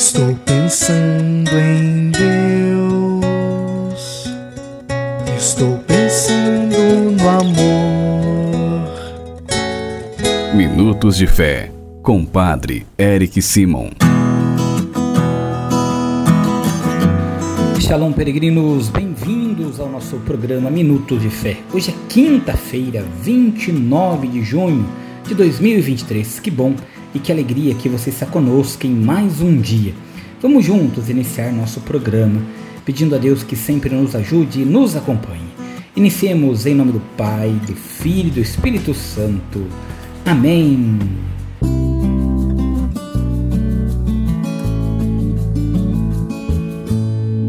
Estou pensando em Deus. Estou pensando no amor. Minutos de Fé, com Padre Eric Simon. Shalom, peregrinos, bem-vindos ao nosso programa Minutos de Fé. Hoje é quinta-feira, 29 de junho de 2023. Que bom e que alegria que você está conosco em mais um dia. Vamos juntos iniciar nosso programa, pedindo a Deus que sempre nos ajude e nos acompanhe. Iniciemos em nome do Pai, do Filho e do Espírito Santo. Amém.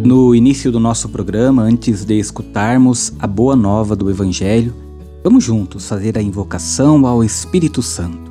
No início do nosso programa, antes de escutarmos a boa nova do Evangelho, vamos juntos fazer a invocação ao Espírito Santo.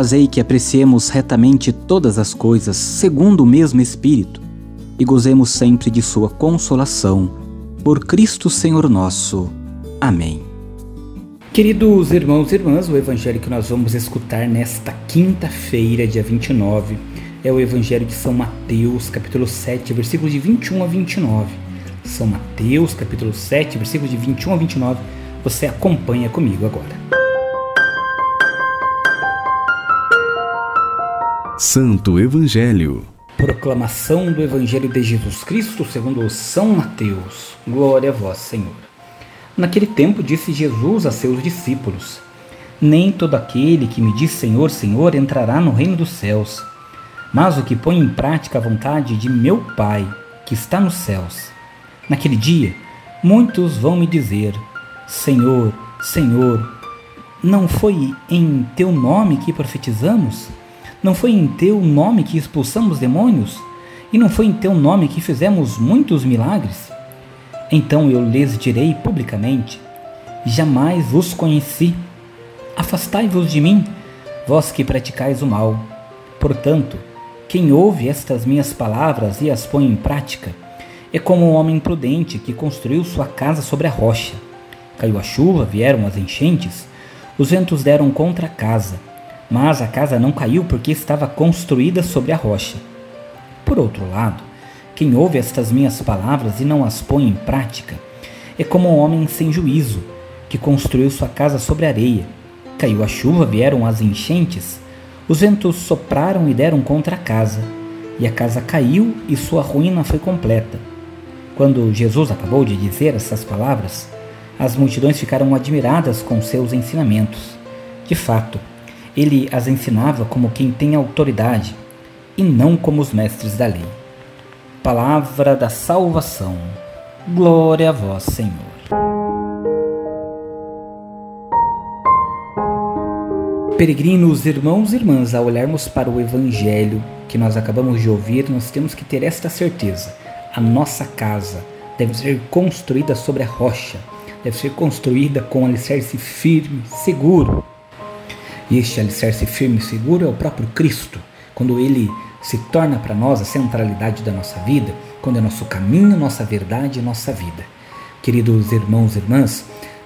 Fazei que apreciemos retamente todas as coisas segundo o mesmo Espírito e gozemos sempre de Sua consolação. Por Cristo Senhor nosso. Amém. Queridos irmãos e irmãs, o evangelho que nós vamos escutar nesta quinta-feira, dia 29, é o evangelho de São Mateus, capítulo 7, versículos de 21 a 29. São Mateus, capítulo 7, versículos de 21 a 29. Você acompanha comigo agora. Santo Evangelho. Proclamação do Evangelho de Jesus Cristo segundo São Mateus. Glória a vós, Senhor. Naquele tempo disse Jesus a seus discípulos: Nem todo aquele que me diz Senhor, Senhor entrará no reino dos céus, mas o que põe em prática a vontade de meu Pai, que está nos céus. Naquele dia, muitos vão me dizer: Senhor, Senhor, não foi em teu nome que profetizamos? Não foi em teu nome que expulsamos demônios? E não foi em teu nome que fizemos muitos milagres? Então eu lhes direi publicamente: Jamais vos conheci. Afastai-vos de mim, vós que praticais o mal. Portanto, quem ouve estas minhas palavras e as põe em prática, é como um homem prudente que construiu sua casa sobre a rocha. Caiu a chuva, vieram as enchentes, os ventos deram contra a casa mas a casa não caiu porque estava construída sobre a rocha. Por outro lado, quem ouve estas minhas palavras e não as põe em prática é como um homem sem juízo que construiu sua casa sobre areia. Caiu a chuva, vieram as enchentes, os ventos sopraram e deram contra a casa, e a casa caiu e sua ruína foi completa. Quando Jesus acabou de dizer essas palavras, as multidões ficaram admiradas com seus ensinamentos. De fato, ele as ensinava como quem tem autoridade e não como os mestres da lei. Palavra da salvação. Glória a vós, Senhor. Peregrinos, irmãos e irmãs, ao olharmos para o Evangelho que nós acabamos de ouvir, nós temos que ter esta certeza: a nossa casa deve ser construída sobre a rocha, deve ser construída com alicerce firme, seguro, e este alicerce firme e seguro é o próprio Cristo, quando ele se torna para nós a centralidade da nossa vida, quando é nosso caminho, nossa verdade e nossa vida. Queridos irmãos e irmãs,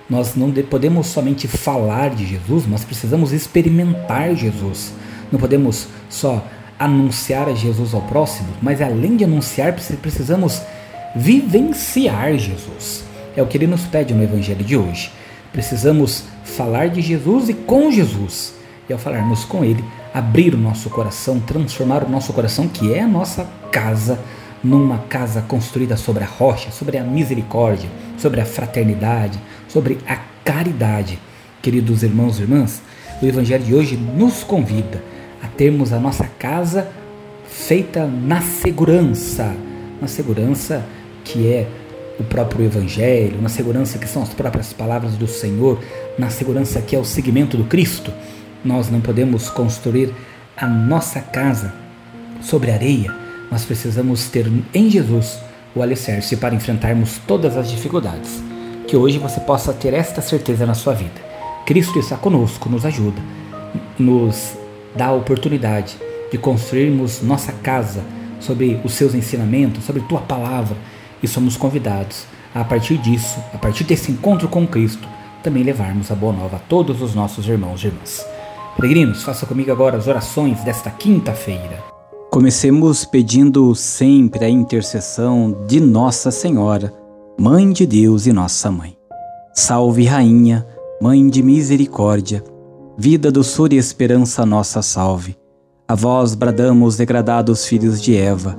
nós não podemos somente falar de Jesus, mas precisamos experimentar Jesus. Não podemos só anunciar a Jesus ao próximo, mas além de anunciar, precisamos vivenciar Jesus. É o que ele nos pede no Evangelho de hoje. Precisamos falar de Jesus e com Jesus e ao falarmos com Ele, abrir o nosso coração, transformar o nosso coração, que é a nossa casa, numa casa construída sobre a rocha, sobre a misericórdia, sobre a fraternidade, sobre a caridade. Queridos irmãos e irmãs, o Evangelho de hoje nos convida a termos a nossa casa feita na segurança, na segurança que é o próprio Evangelho, na segurança que são as próprias palavras do Senhor, na segurança que é o seguimento do Cristo. Nós não podemos construir a nossa casa sobre areia, nós precisamos ter em Jesus o alicerce para enfrentarmos todas as dificuldades. Que hoje você possa ter esta certeza na sua vida. Cristo está conosco, nos ajuda, nos dá a oportunidade de construirmos nossa casa sobre os seus ensinamentos, sobre tua palavra, e somos convidados a, partir disso, a partir desse encontro com Cristo, também levarmos a boa nova a todos os nossos irmãos e irmãs. Peregrinos, faça comigo agora as orações desta quinta-feira. Comecemos pedindo sempre a intercessão de Nossa Senhora, Mãe de Deus e Nossa Mãe. Salve, Rainha, Mãe de Misericórdia, vida, doçura e esperança nossa salve. A vós bradamos, degradados filhos de Eva,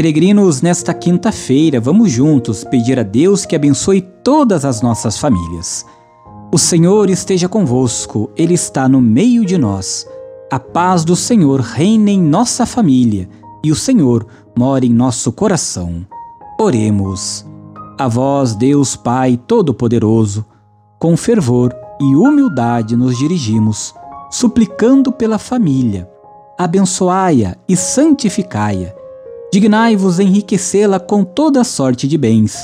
Peregrinos, nesta quinta-feira, vamos juntos pedir a Deus que abençoe todas as nossas famílias. O Senhor esteja convosco, Ele está no meio de nós. A paz do Senhor reine em nossa família e o Senhor mora em nosso coração. Oremos. A vós, Deus Pai Todo-Poderoso, com fervor e humildade nos dirigimos, suplicando pela família. Abençoai-a e santificai-a Dignai-vos enriquecê-la com toda sorte de bens.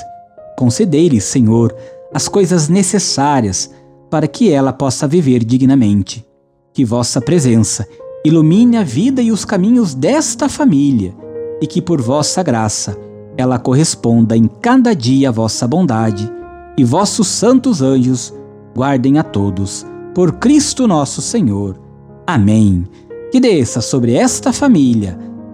Concedei-lhe, Senhor, as coisas necessárias para que ela possa viver dignamente. Que vossa presença ilumine a vida e os caminhos desta família e que por vossa graça ela corresponda em cada dia à vossa bondade e vossos santos anjos guardem a todos. Por Cristo nosso Senhor. Amém. Que desça sobre esta família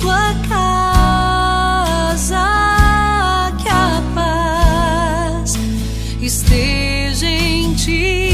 tua casa, que a paz esteja em ti.